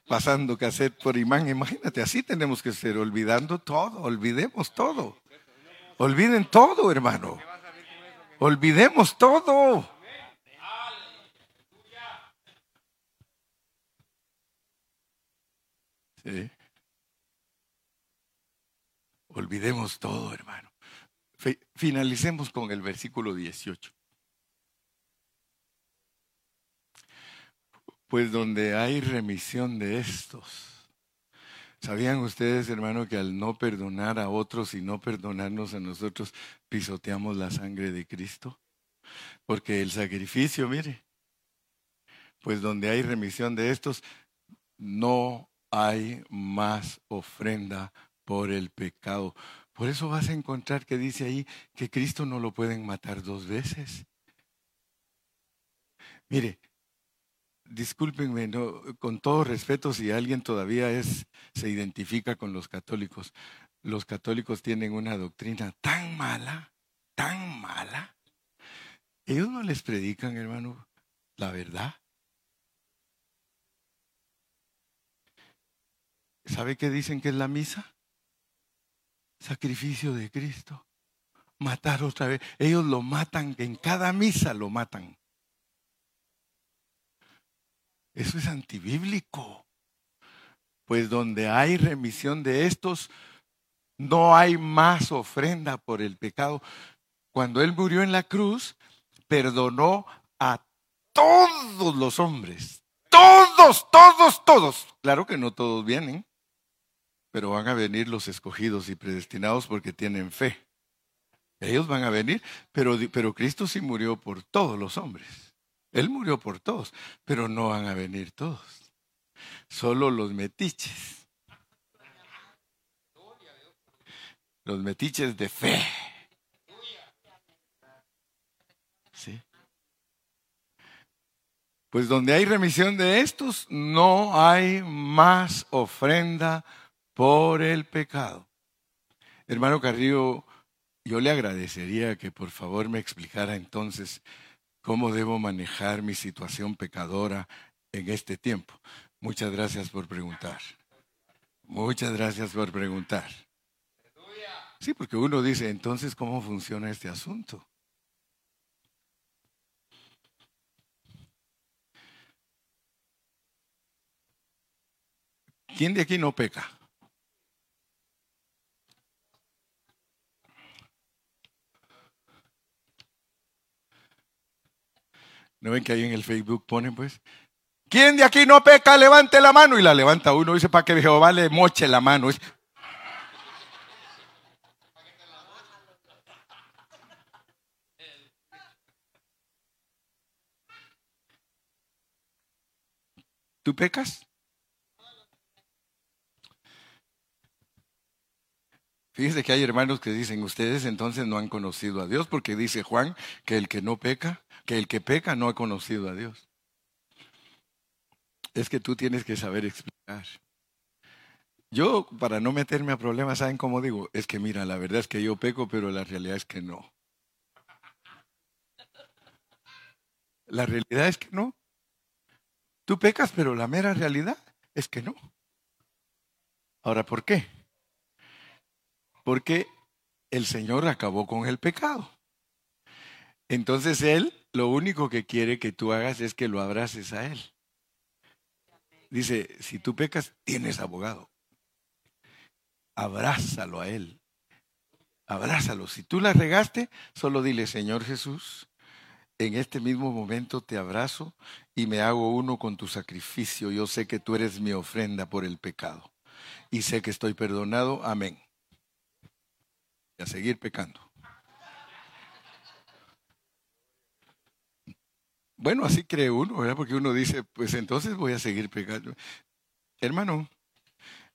Pasando cassette por imán. Imagínate, así tenemos que ser, olvidando todo, olvidemos todo. Olviden todo, hermano. Olvidemos todo. Olvidemos todo, hermano. Finalicemos con el versículo 18. Pues donde hay remisión de estos ¿Sabían ustedes, hermano, que al no perdonar a otros y no perdonarnos a nosotros, pisoteamos la sangre de Cristo? Porque el sacrificio, mire, pues donde hay remisión de estos, no hay más ofrenda por el pecado. Por eso vas a encontrar que dice ahí que Cristo no lo pueden matar dos veces. Mire, discúlpenme, con todo respeto, si alguien todavía es, se identifica con los católicos, los católicos tienen una doctrina tan mala, tan mala. Ellos no les predican, hermano, la verdad. ¿Sabe qué dicen que es la misa? Sacrificio de Cristo. Matar otra vez. Ellos lo matan, en cada misa lo matan. Eso es antibíblico. Pues donde hay remisión de estos, no hay más ofrenda por el pecado. Cuando Él murió en la cruz, perdonó a todos los hombres. Todos, todos, todos. Claro que no todos vienen, pero van a venir los escogidos y predestinados porque tienen fe. Ellos van a venir, pero, pero Cristo sí murió por todos los hombres. Él murió por todos, pero no van a venir todos. Solo los metiches. Los metiches de fe. ¿Sí? Pues donde hay remisión de estos, no hay más ofrenda por el pecado. Hermano Carrillo, yo le agradecería que por favor me explicara entonces cómo debo manejar mi situación pecadora en este tiempo. Muchas gracias por preguntar. Muchas gracias por preguntar. Sí, porque uno dice, entonces, ¿cómo funciona este asunto? ¿Quién de aquí no peca? ¿No ven que ahí en el Facebook ponen pues? ¿Quién de aquí no peca? Levante la mano y la levanta uno. Dice para que Jehová le moche la mano. ¿Tú pecas? Fíjese que hay hermanos que dicen, ustedes entonces no han conocido a Dios, porque dice Juan que el que no peca, que el que peca no ha conocido a Dios. Es que tú tienes que saber explicar. Yo, para no meterme a problemas, ¿saben cómo digo? Es que mira, la verdad es que yo peco, pero la realidad es que no. La realidad es que no. Tú pecas, pero la mera realidad es que no. Ahora, ¿por qué? Porque el Señor acabó con el pecado. Entonces Él lo único que quiere que tú hagas es que lo abraces a Él. Dice, si tú pecas, tienes abogado. Abrázalo a Él. Abrázalo. Si tú la regaste, solo dile, Señor Jesús, en este mismo momento te abrazo y me hago uno con tu sacrificio. Yo sé que tú eres mi ofrenda por el pecado. Y sé que estoy perdonado. Amén a seguir pecando. Bueno, así cree uno, ¿verdad? Porque uno dice, pues entonces voy a seguir pecando. Hermano,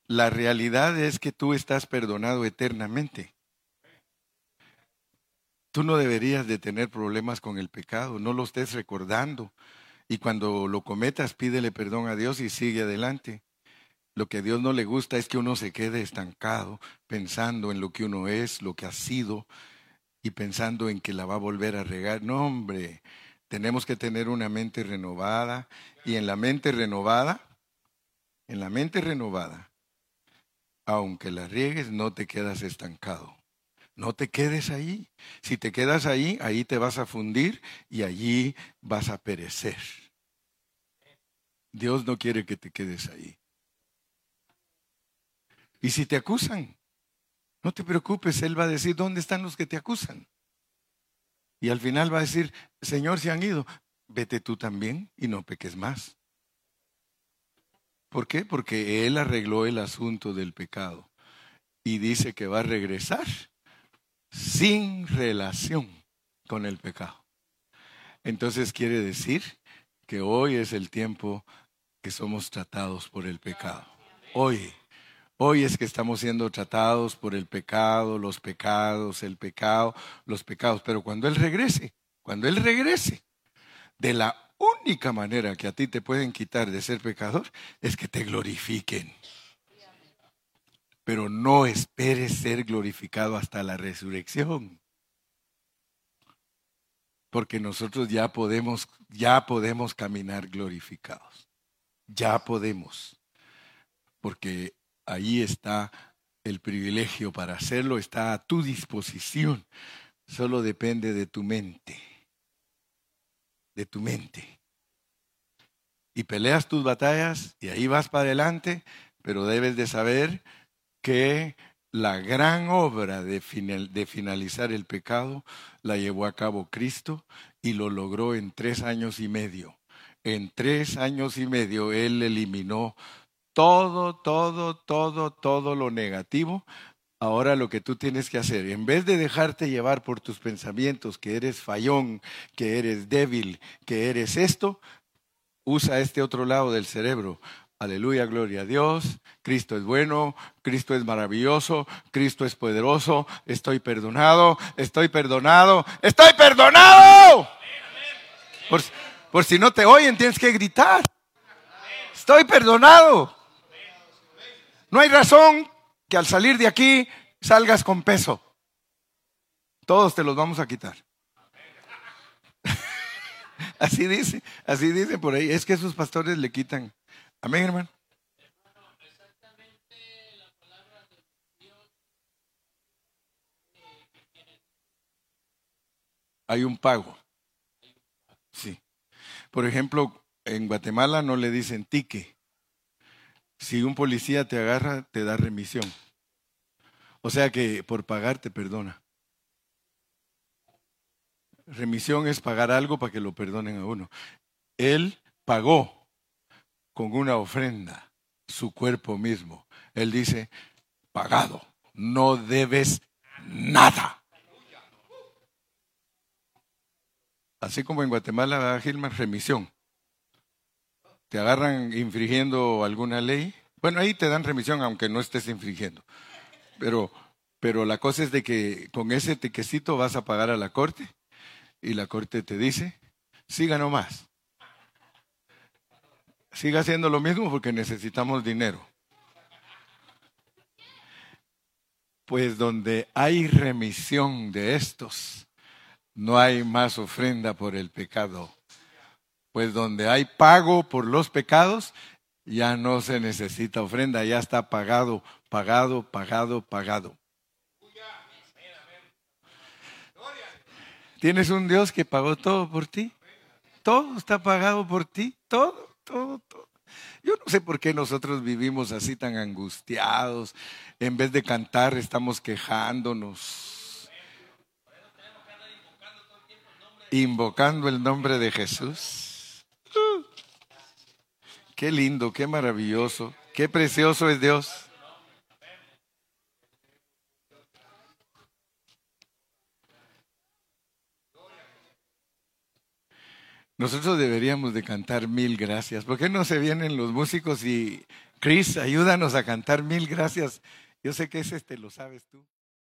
la realidad es que tú estás perdonado eternamente. Tú no deberías de tener problemas con el pecado, no lo estés recordando. Y cuando lo cometas, pídele perdón a Dios y sigue adelante. Lo que a Dios no le gusta es que uno se quede estancado pensando en lo que uno es, lo que ha sido y pensando en que la va a volver a regar. No, hombre, tenemos que tener una mente renovada y en la mente renovada, en la mente renovada, aunque la riegues, no te quedas estancado. No te quedes ahí. Si te quedas ahí, ahí te vas a fundir y allí vas a perecer. Dios no quiere que te quedes ahí. Y si te acusan, no te preocupes, Él va a decir, ¿dónde están los que te acusan? Y al final va a decir, Señor, se han ido, vete tú también y no peques más. ¿Por qué? Porque Él arregló el asunto del pecado y dice que va a regresar sin relación con el pecado. Entonces quiere decir que hoy es el tiempo que somos tratados por el pecado. Hoy Hoy es que estamos siendo tratados por el pecado, los pecados, el pecado, los pecados. Pero cuando Él regrese, cuando Él regrese, de la única manera que a ti te pueden quitar de ser pecador es que te glorifiquen. Pero no esperes ser glorificado hasta la resurrección. Porque nosotros ya podemos, ya podemos caminar glorificados. Ya podemos. Porque ahí está el privilegio para hacerlo, está a tu disposición. Solo depende de tu mente, de tu mente. Y peleas tus batallas y ahí vas para adelante, pero debes de saber que la gran obra de, de, finalizar el pecado la llevó a cabo Cristo y lo logró en tres años y medio. En tres años y medio Él eliminó todo, todo, todo, todo lo negativo. Ahora lo que tú tienes que hacer, en vez de dejarte llevar por tus pensamientos que eres fallón, que eres débil, que eres esto, usa este otro lado del cerebro. Aleluya, gloria a Dios. Cristo es bueno, Cristo es maravilloso, Cristo es poderoso. Estoy perdonado, estoy perdonado, estoy perdonado. Por, si no te oyen, tienes que gritar. Estoy perdonado. No hay razón que al salir de aquí salgas con peso. Todos te los vamos a quitar. <laughs> así dice, así dice por ahí. Es que esos pastores le quitan. Amén, hermano. Hay un pago. Sí. Por ejemplo, en Guatemala no le dicen tique, Si un policía te agarra, te da remisión. O sea que por pagar te perdona. Remisión es pagar algo para que lo perdonen a uno. Él pagó con una ofrenda su cuerpo mismo. Él dice, pagado, no debes nada. Así como en Guatemala, Gilman, remisión. Te agarran infringiendo alguna ley. Bueno, ahí te dan remisión aunque no estés infringiendo. Pero, pero la cosa es de que con ese tequecito vas a pagar a la corte y la corte te dice, siga nomás. Siga haciendo lo mismo porque necesitamos dinero. Pues donde hay remisión de estos, no hay más ofrenda por el pecado. Pues donde hay pago por los pecados, ya no se necesita ofrenda, ya está pagado, pagado, pagado, pagado. ¿Tienes un Dios que pagó todo por ti? Todo está pagado por ti, todo, todo, todo. Yo no sé por qué nosotros vivimos así tan angustiados. En vez de cantar, estamos quejándonos. Invocando el nombre de Jesús. Qué lindo, qué maravilloso, qué precioso es Dios. Nosotros deberíamos de cantar mil gracias. ¿Por qué no se vienen los músicos y Chris, ayúdanos a cantar mil gracias? Yo sé que ese te lo sabes tú.